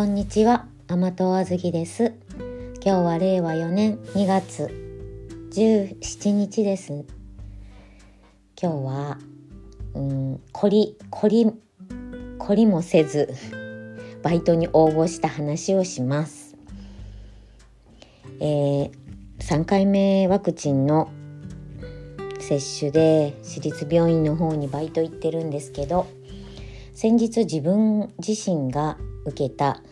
こんにちは、甘党あずきです。今日は令和4年2月17日です。今日は、うん、こり、こり、こりもせず、バイトに応募した話をします。えー、3回目ワクチンの接種で私立病院の方にバイト行ってるんですけど先日自分自身が受けた、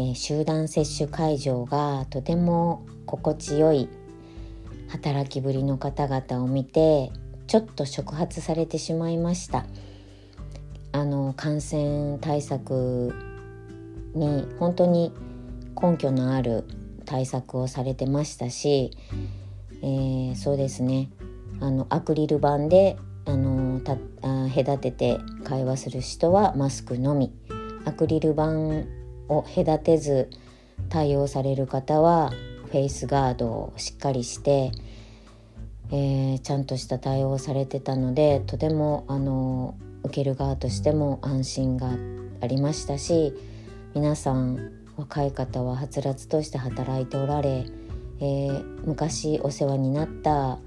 え集団接種会場がとても心地よい働きぶりの方々を見てちょっと触発されてしまいました。あの感染対策に本当に根拠のある対策をされてましたし、えーそうですね。あのアクリル板であのたあ隔てて会話する人はマスクのみ。アクリル板を隔てず対応される方はフェイスガードをしっかりして、えーちゃんとした対応をされてたのでとてもあの受ける側としても安心がありましたし皆さん若い方ははつらつとして働いておられ、えー昔お世話になった、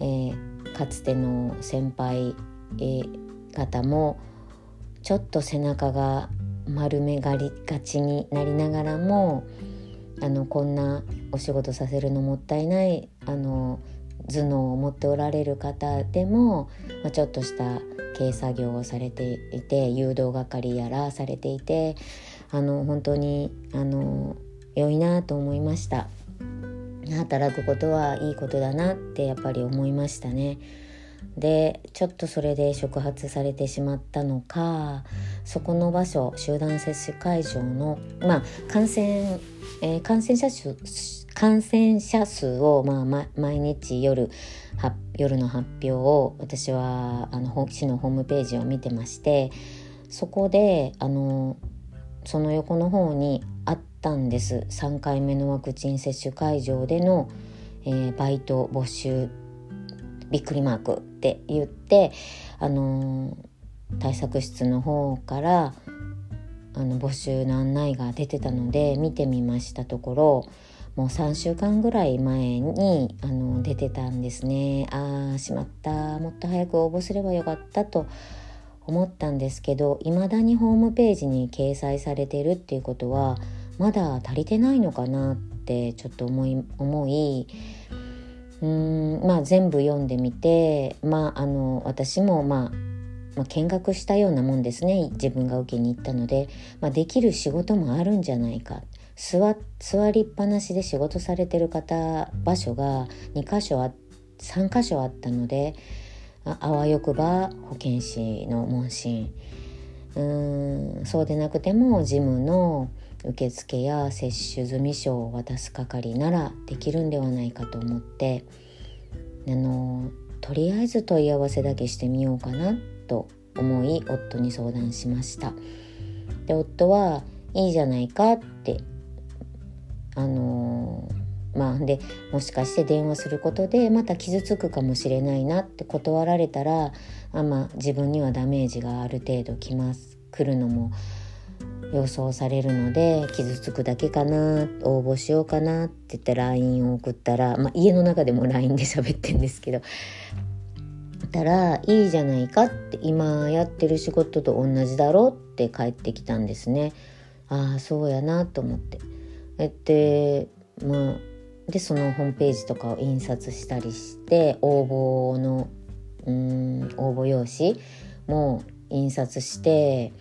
えーかつての先輩、えー方もちょっと背中が丸めがりがちになりながらもあのこんなお仕事させるのもったいないあの頭脳を持っておられる方でも、まあ、ちょっとした軽作業をされていて誘導係やらされていてあの本当にあの良いなと思いました。働くことはいいことだなってやっぱり思いましたね。でちょっとそれで触発されてしまったのかそこの場所集団接種会場のまあ感染、えー感染者数感染者数を、まあ、毎日夜夜の発表を私はあの市のホームページを見てましてそこであのその横の方にあったんです。3回目のワクチン接種会場での、えーバイト募集びっくりマーク。って言って、あの対策室の方からあの募集の案内が出てたので見てみましたところもう3週間ぐらい前にあの出てたんですね。あーしまった。もっと早く応募すればよかったと思ったんですけど未だにホームページに掲載されてるっていうことはまだ足りてないのかなってちょっと思い思いうーんまあ全部読んでみてまああの私もまあまあ、見学したようなもんですね。自分が受けに行ったので、まあ、できる仕事もあるんじゃないか。座座りっぱなしで仕事されてる方場所が2箇所あ3箇所あったのでああわよくば保健師の問診。うーんそうでなくても事務の受付や接種済証を渡す係ならできるんではないかと思ってあのとりあえず問い合わせだけしてみようかなと思い夫に相談しました。で夫はいいじゃないかってあのまあでもしかして電話することでまた傷つくかもしれないなって断られたらあまあ自分にはダメージがある程度きます来るのも予想されるので傷つくだけかな応募しようかなって言って LINE を送ったら、まあ、家の中でも LINE で喋ってんですけどたらいいじゃないかって今やってる仕事と同じだろって帰ってきたんですね。ああそうやなと思って。えってまあでそのホームページとかを印刷したりして応募のうん応募用紙も印刷して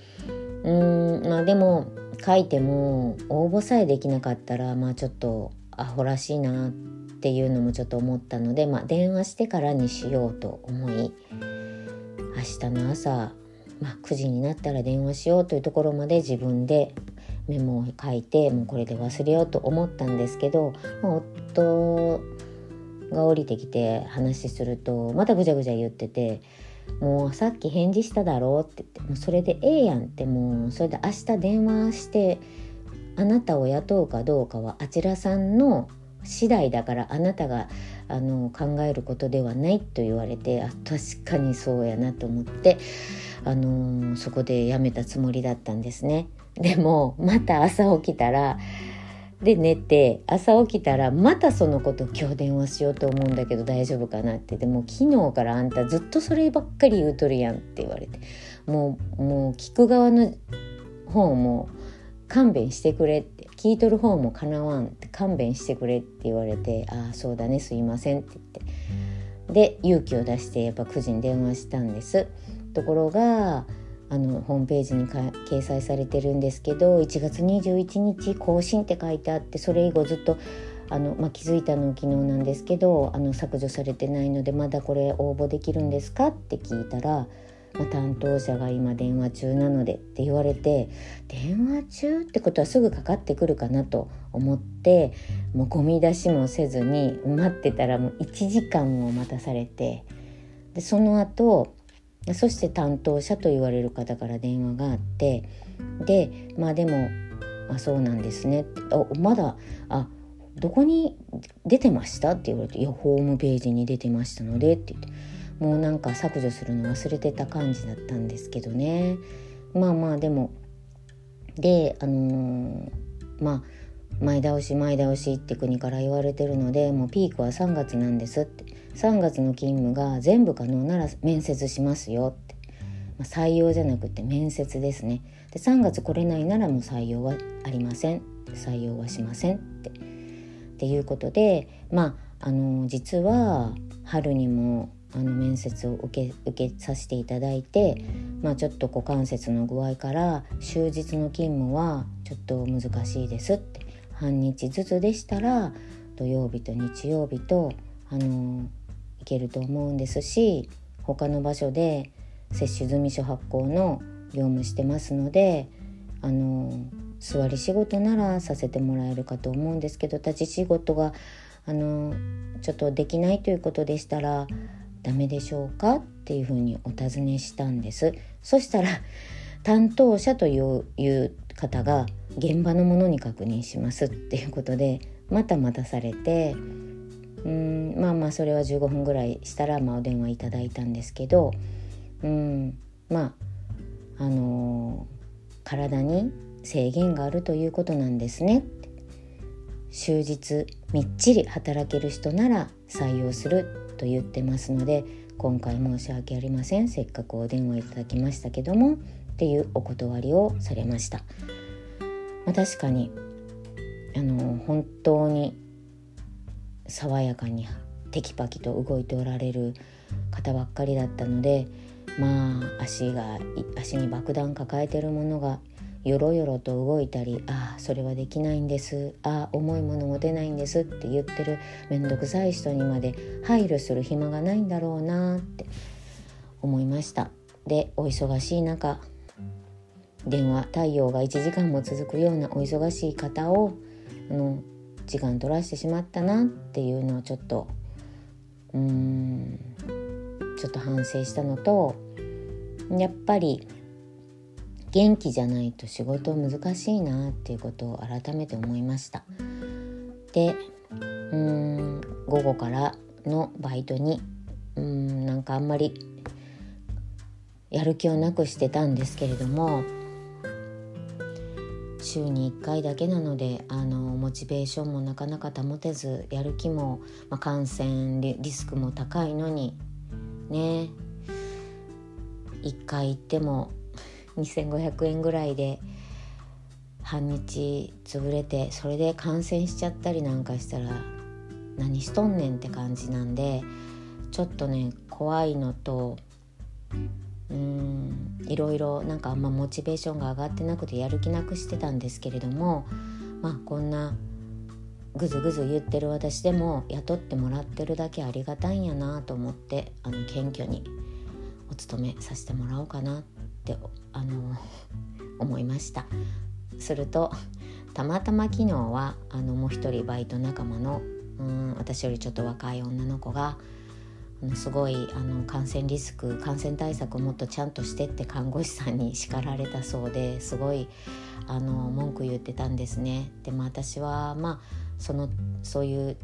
うんまあでも書いても応募さえできなかったらまあちょっとアホらしいなっていうのもちょっと思ったので、まあ、電話してからにしようと思い明日の朝、まあ、9時になったら電話しようというところまで自分でメモを書いてもうこれで忘れようと思ったんですけど、まあ、夫が降りてきて話するとまたぐちゃぐちゃ言ってて「もうさっき返事しただろう」って言って「もうそれでええやん」ってもうそれで明日電話してあなたを雇うかどうかはあちらさんの次第だからあなたがあの考えることではないと言われてあ確かにそうやなと思って、あのそこで辞めたつもりだったんですね。でもまた朝起きたらで寝て朝起きたらまたそのこと今日電話しようと思うんだけど大丈夫かなってでも昨日からあんたずっとそればっかり言うとるやんって言われて。もうもう聞く側の方も勘弁してくれって聞いとる方もかなわんって勘弁してくれって言われて「ああそうだねすいません」って言って。で勇気を出してやっぱ9時に電話したんです。ところがあのホームページに掲載されてるんですけど1月21日更新って書いてあってそれ以後ずっとあの、まあ、気づいたの昨日なんですけどあの削除されてないのでまだこれ応募できるんですかって聞いたら、まあ、担当者が今電話中なのでって言われて電話中ってことはすぐかかってくるかなと思ってもうゴミ出しもせずに待ってたらもう1時間も待たされてでその後そして担当者と言われる方から電話があってでまあでも「あそうなんですね」って「あまだあどこに出てました?」って言われて「いやホームページに出てましたので」って言って。もうなんか削除するの忘れてた感じだったんですけどね。まあまあでもであのー、まあ前倒し前倒しって国から言われてるのでもうピークは3月なんですって。3月の勤務が全部可能なら面接しますよって、まあ、採用じゃなくて面接ですね。で3月来れないならもう採用はありません。採用はしませんって。っていうことでまああの実は春にもあの面接を受け受けさせていただいて、まあ、ちょっと股関節の具合から終日の勤務はちょっと難しいですって。半日ずつでしたら土曜日と日曜日とあのいけると思うんですし他の場所で接種済み書発行の業務してますのであの座り仕事ならさせてもらえるかと思うんですけど立ち仕事があのちょっとできないということでしたらダメでしょうかっていうふうにお尋ねしたんです。そしたら担当者という方が現場のものに確認しますっていうことでまた待たされてうんまあまあそれは15分ぐらいしたらまあお電話いただいたんですけどうんまああのー、体に制限があるということなんですね。終日みっちり働ける人なら採用すると言ってますので今回申し訳ありません。せっかくお電話いただきましたけどもっていうお断りをされました、まあ、確かにあの本当に爽やかにテキパキと動いておられる方ばっかりだったのでまあ足が足に爆弾抱えてるものがよろよろと動いたり「ああそれはできないんです」「ああ重いもの持てないんです」って言ってる面倒くさい人にまで配慮する暇がないんだろうなって思いました。でお忙しい中電話対応が1時間も続くようなお忙しい方をあの時間取らしてしまったなっていうのをちょっとうーんちょっと反省したのとやっぱり元気じゃないと仕事難しいなっていうことを改めて思いました。でうーん午後からのバイトにうーんなんかあんまりやる気をなくしてたんですけれども週に1回だけなのであのモチベーションもなかなか保てずやる気も、まあ、感染リスクも高いのにね。1回行っても2500円ぐらいで半日潰れてそれで感染しちゃったりなんかしたら何しとんねんって感じなんでちょっとね怖いのとうん。いろいろなんかあんまモチベーションが上がってなくてやる気なくしてたんですけれどもまあこんなぐずぐず言ってる私でも雇ってもらってるだけありがたいんやなと思ってあの謙虚にお勤めさせてもらおうかなってあの思いました。するとたまたま昨日はあのもう一人バイト仲間のうん私よりちょっと若い女の子がすごいあの感染リスク感染対策をもっとちゃんとしてって看護師さんに叱られたそうですごいあの文句言ってたんですね。でも私はまあそのそういう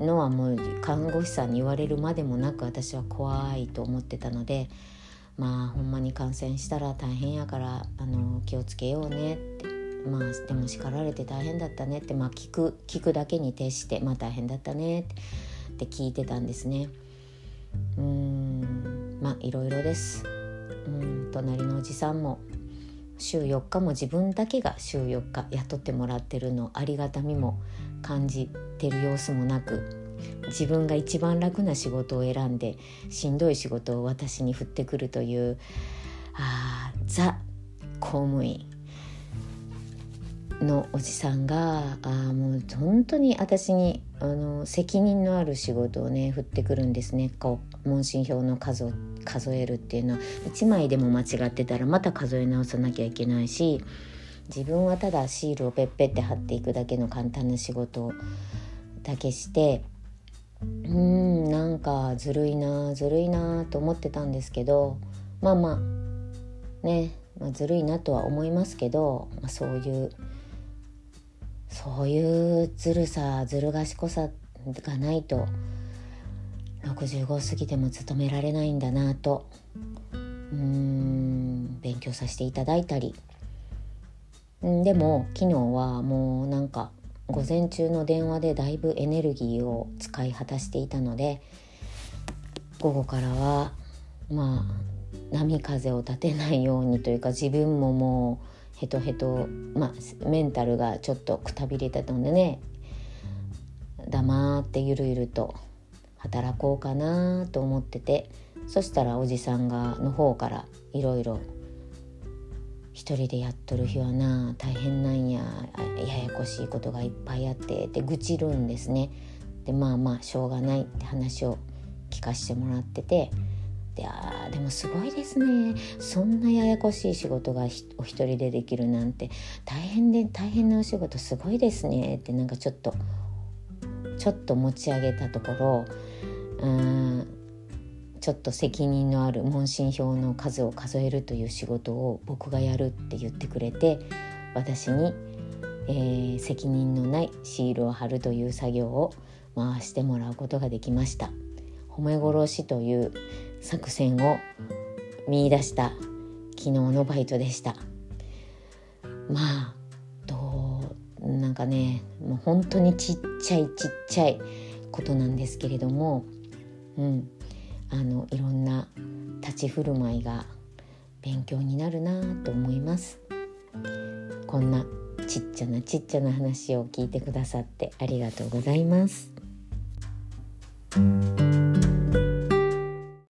のはもう看護師さんに言われるまでもなく私は怖いと思ってたのでまあほんまに感染したら大変やからあの気をつけようねってまあでも叱られて大変だったねってまあ聞く聞くだけに徹してまあ大変だったねって聞いてたんですねうん。まあいろいろです。うん隣のおじさんも週4日も自分だけが週4日雇ってもらってるのありがたみも感じてる様子もなく自分が一番楽な仕事を選んでしんどい仕事を私に振ってくるというあザ公務員。のおじさんがあもう本当に私にあの責任のある仕事をね振ってくるんですね。こう問診票の数を数えるっていうのは。1枚でも間違ってたらまた数え直さなきゃいけないし自分はただシールをペッペって貼っていくだけの簡単な仕事だけしてうんなんかずるいなずるいなと思ってたんですけどまあまあね、まあ、ずるいなとは思いますけど、まあ、そういうそういうずるさずる賢さがないと65過ぎても勤められないんだなとうん勉強させていただいたり。でも昨日はもうなんか午前中の電話でだいぶエネルギーを使い果たしていたので午後からはまあ波風を立てないようにというか自分ももうヘトヘト、まあ、メンタルがちょっとくたびれてたのでね。黙ってゆるゆると働こうかなと思ってて。そしたらおじさんがの方からいろいろ一人でやっとる日はな大変なんやややこしいことがいっぱいあってって愚痴るんですね。でまあまあしょうがないって話を聞かせてもらってて。であでもすごいですね。そんなややこしい仕事がお一人でできるなんて。大変で大変なお仕事すごいですね。ってなんかちょっとちょっと持ち上げたところうんちょっと責任のある問診票の数を数えるという仕事を僕がやるって言ってくれて私に、えー、責任のないシールを貼るという作業を回してもらうことができました。褒め殺しという作戦を見出した昨日のバイトでしたまあどうなんかねもう本当にちっちゃいちっちゃいことなんですけれどもうんあのいろんな立ち振る舞いが勉強になるなと思いますこんなちっちゃなちっちゃな話を聞いてくださってありがとうございます。